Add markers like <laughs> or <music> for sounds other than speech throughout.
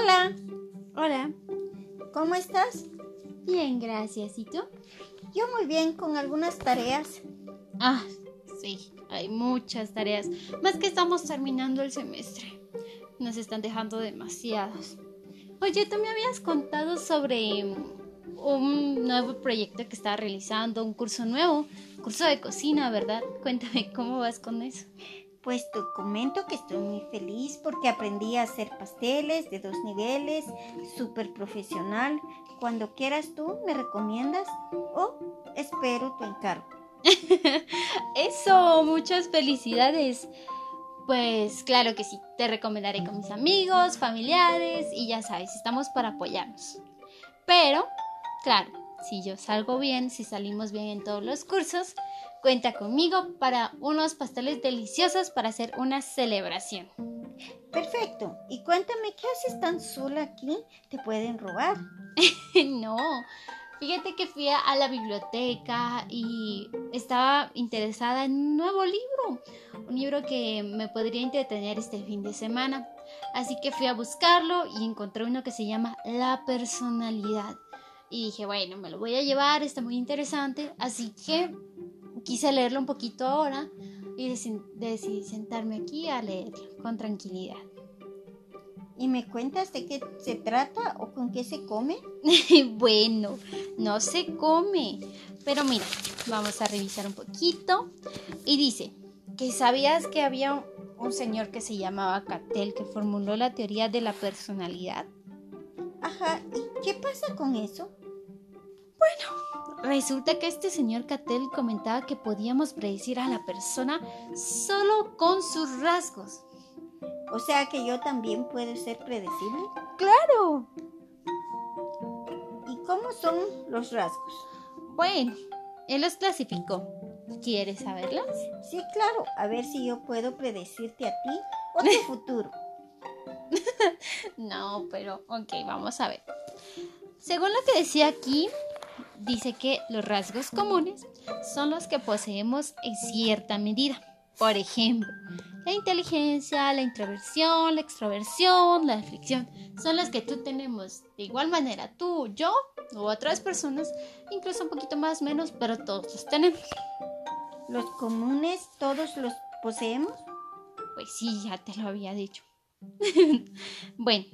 Hola, Hola. ¿cómo estás? Bien, gracias. ¿Y tú? Yo muy bien con algunas tareas. Ah, sí, hay muchas tareas. Más que estamos terminando el semestre. Nos están dejando demasiados. Oye, tú me habías contado sobre mm, un nuevo proyecto que estaba realizando, un curso nuevo, curso de cocina, ¿verdad? Cuéntame cómo vas con eso. Pues te comento que estoy muy feliz porque aprendí a hacer pasteles de dos niveles, súper profesional. Cuando quieras tú, me recomiendas o espero tu encargo. <laughs> Eso, muchas felicidades. Pues claro que sí, te recomendaré con mis amigos, familiares y ya sabes, estamos para apoyarnos. Pero, claro, si yo salgo bien, si salimos bien en todos los cursos, cuenta conmigo para unos pasteles deliciosos para hacer una celebración. Perfecto. Y cuéntame, ¿qué haces tan sola aquí? ¿Te pueden robar? <laughs> no, fíjate que fui a la biblioteca y estaba interesada en un nuevo libro, un libro que me podría entretener este fin de semana. Así que fui a buscarlo y encontré uno que se llama La personalidad. Y dije, bueno, me lo voy a llevar, está muy interesante. Así que quise leerlo un poquito ahora y deci- decidí sentarme aquí a leerlo con tranquilidad. ¿Y me cuentas de qué se trata o con qué se come? <laughs> bueno, no se come. Pero mira, vamos a revisar un poquito. Y dice que sabías que había un, un señor que se llamaba Cattell que formuló la teoría de la personalidad. Ajá, ¿y qué pasa con eso? Resulta que este señor Cattell comentaba que podíamos predecir a la persona solo con sus rasgos. O sea que yo también puedo ser predecible. ¡Claro! ¿Y cómo son los rasgos? Bueno, él los clasificó. ¿Quieres saberlos? Sí, claro, a ver si yo puedo predecirte a ti o tu <laughs> futuro. <laughs> No, pero ok, vamos a ver. Según lo que decía aquí, dice que los rasgos comunes son los que poseemos en cierta medida. Por ejemplo, la inteligencia, la introversión, la extroversión, la aflicción, son los que tú tenemos de igual manera, tú, yo u otras personas, incluso un poquito más, menos, pero todos los tenemos. ¿Los comunes todos los poseemos? Pues sí, ya te lo había dicho. <laughs> bueno,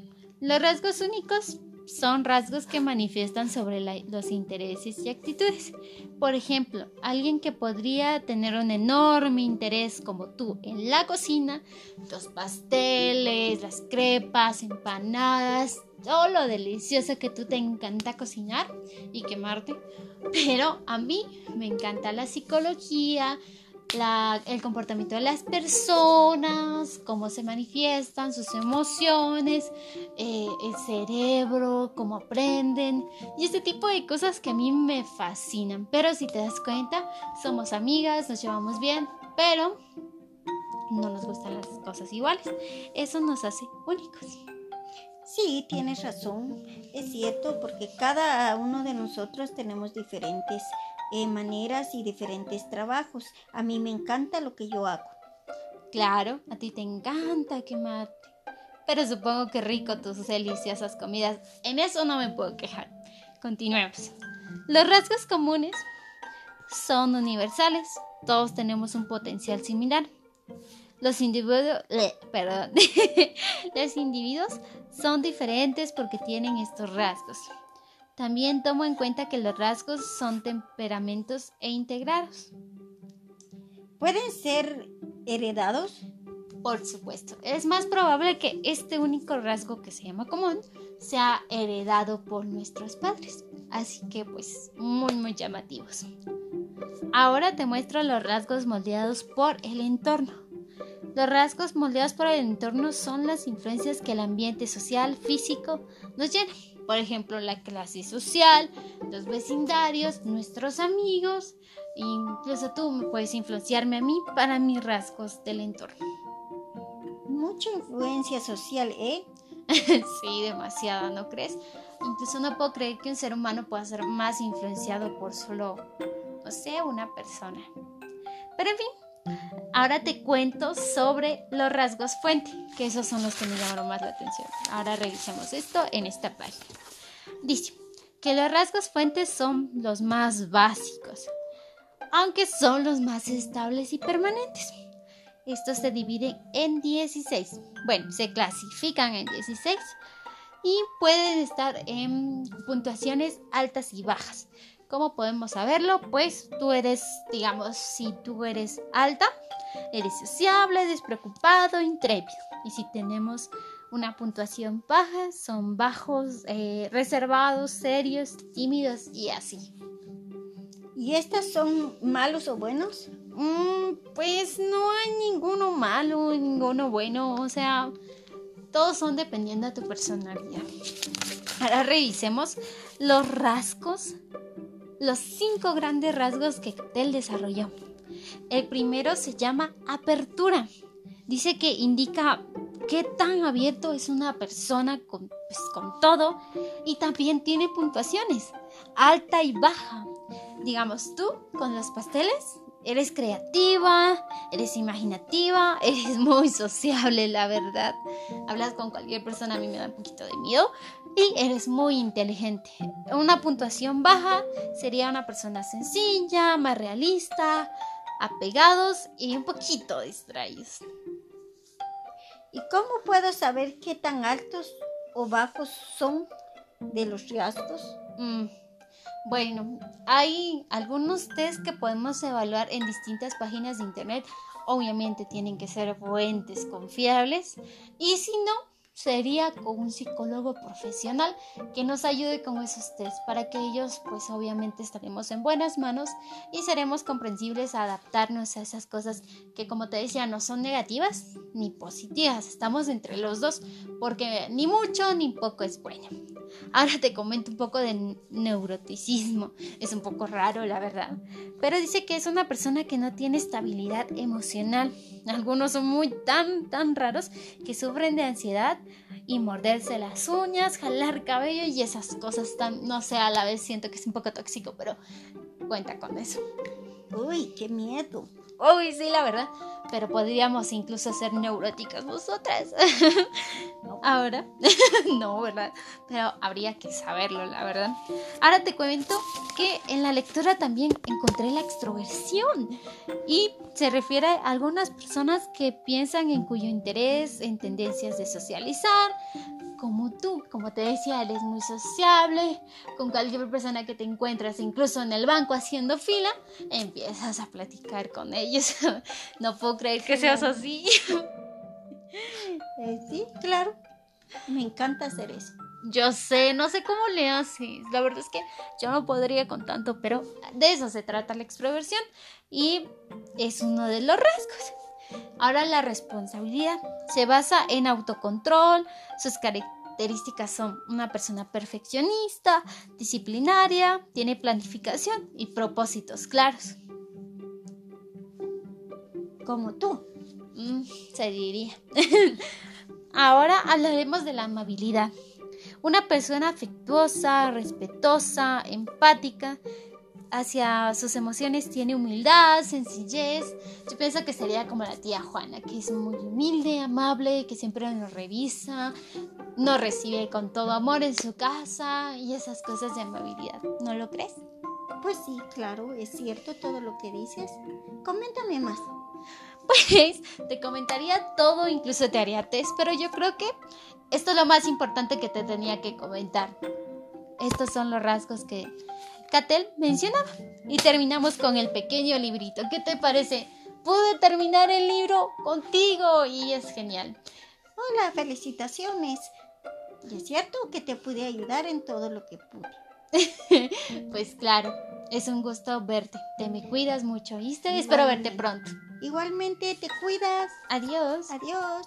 los rasgos únicos son rasgos que manifiestan sobre la- los intereses y actitudes. Por ejemplo, alguien que podría tener un enorme interés como tú en la cocina, los pasteles, las crepas, empanadas, todo lo delicioso que tú te encanta cocinar y quemarte. Pero a mí me encanta la psicología, el comportamiento de las personas, cómo se manifiestan sus emociones, eh, el cerebro, cómo aprenden y este tipo de cosas que a mí me fascinan. Pero si te das cuenta, somos amigas, nos llevamos bien, pero no nos gustan las cosas iguales. Eso nos hace únicos. Sí, tienes razón. Es cierto, porque cada uno de nosotros tenemos diferentes maneras y diferentes trabajos. A mí me encanta lo que yo hago. Claro, a ti te encanta quemarte. Pero supongo que rico tus deliciosas comidas. En eso no me puedo quejar. Continuemos. Los rasgos comunes son universales. Todos tenemos un potencial similar. Los individuos, perdón, <laughs> los individuos son diferentes porque tienen estos rasgos. También tomo en cuenta que los rasgos son temperamentos e integrados. ¿Pueden ser heredados? Por supuesto, es más probable que este único rasgo que se llama común sea heredado por nuestros padres. Así que pues muy muy llamativos. Ahora te muestro los rasgos moldeados por el entorno. Los rasgos moldeados por el entorno son las influencias que el ambiente social, físico nos llena. Por ejemplo, la clase social, los vecindarios, nuestros amigos, incluso tú me puedes influenciarme a mí para mis rasgos del entorno. Mucha influencia social, ¿eh? <laughs> sí, demasiada, ¿no crees? Incluso no puedo creer que un ser humano pueda ser más influenciado por solo, no sé, una persona. Pero en fin, Ahora te cuento sobre los rasgos fuente, que esos son los que me llamaron más la atención. Ahora revisemos esto en esta página. Dice que los rasgos fuentes son los más básicos, aunque son los más estables y permanentes. Estos se dividen en 16. Bueno, se clasifican en 16 y pueden estar en puntuaciones altas y bajas. ¿Cómo podemos saberlo? Pues tú eres, digamos, si tú eres alta, eres sociable, despreocupado, intrépido. Y si tenemos una puntuación baja, son bajos, eh, reservados, serios, tímidos y así. ¿Y estas son malos o buenos? Mm, pues no hay ninguno malo, ninguno bueno, o sea, todos son dependiendo de tu personalidad. Ahora revisemos los rasgos, los cinco grandes rasgos que Cattell desarrolló. El primero se llama apertura. Dice que indica qué tan abierto es una persona con, pues, con todo y también tiene puntuaciones, alta y baja. Digamos, tú con los pasteles eres creativa, eres imaginativa, <laughs> eres muy sociable, la verdad. Hablas con cualquier persona, a mí me da un poquito de miedo. Y eres muy inteligente. Una puntuación baja sería una persona sencilla, más realista, apegados y un poquito distraídos. ¿Y cómo puedo saber qué tan altos o bajos son de los rasgos? Mm, bueno, hay algunos test que podemos evaluar en distintas páginas de internet. Obviamente tienen que ser fuentes confiables y si no, sería con un psicólogo profesional que nos ayude con esos test para que ellos pues obviamente estaremos en buenas manos y seremos comprensibles a adaptarnos a esas cosas que como te decía no son negativas ni positivas, estamos entre los dos porque ni mucho ni poco es bueno. Ahora te comento un poco de neuroticismo, es un poco raro la verdad, pero dice que es una persona que no tiene estabilidad emocional. Algunos son muy tan tan raros que sufren de ansiedad y morderse las uñas, jalar cabello y esas cosas tan, no sé, a la vez siento que es un poco tóxico, pero cuenta con eso. Uy, qué miedo. Uy, sí, la verdad. Pero podríamos incluso ser neuróticas nosotras. <laughs> Ahora, <laughs> no, ¿verdad? Pero habría que saberlo, la verdad. Ahora te cuento que en la lectura también encontré la extroversión. Y se refiere a algunas personas que piensan en cuyo interés, en tendencias de socializar, como tú, como te decía, eres muy sociable, con cualquier persona que te encuentras, incluso en el banco haciendo fila, empiezas a platicar con <laughs> no puedo creer que seas así. Eh, sí, claro. Me encanta hacer eso. Yo sé, no sé cómo le haces. La verdad es que yo no podría con tanto, pero de eso se trata la extroversión y es uno de los rasgos. Ahora la responsabilidad se basa en autocontrol, sus características son una persona perfeccionista, disciplinaria, tiene planificación y propósitos claros. Como tú. Mm, se diría. <laughs> Ahora hablaremos de la amabilidad. Una persona afectuosa, respetuosa, empática, hacia sus emociones tiene humildad, sencillez. Yo pienso que sería como la tía Juana, que es muy humilde, amable, que siempre nos revisa, nos recibe con todo amor en su casa y esas cosas de amabilidad. ¿No lo crees? Pues sí, claro, es cierto todo lo que dices. Coméntame más. Pues te comentaría todo, incluso te haría test, pero yo creo que esto es lo más importante que te tenía que comentar. Estos son los rasgos que Catel mencionaba. Y terminamos con el pequeño librito. ¿Qué te parece? Pude terminar el libro contigo y es genial. Hola, felicitaciones. Y es cierto que te pude ayudar en todo lo que pude. <laughs> pues claro, es un gusto verte. Te me cuidas mucho, ¿viste? Espero verte pronto. Igualmente, te cuidas. Adiós. Adiós.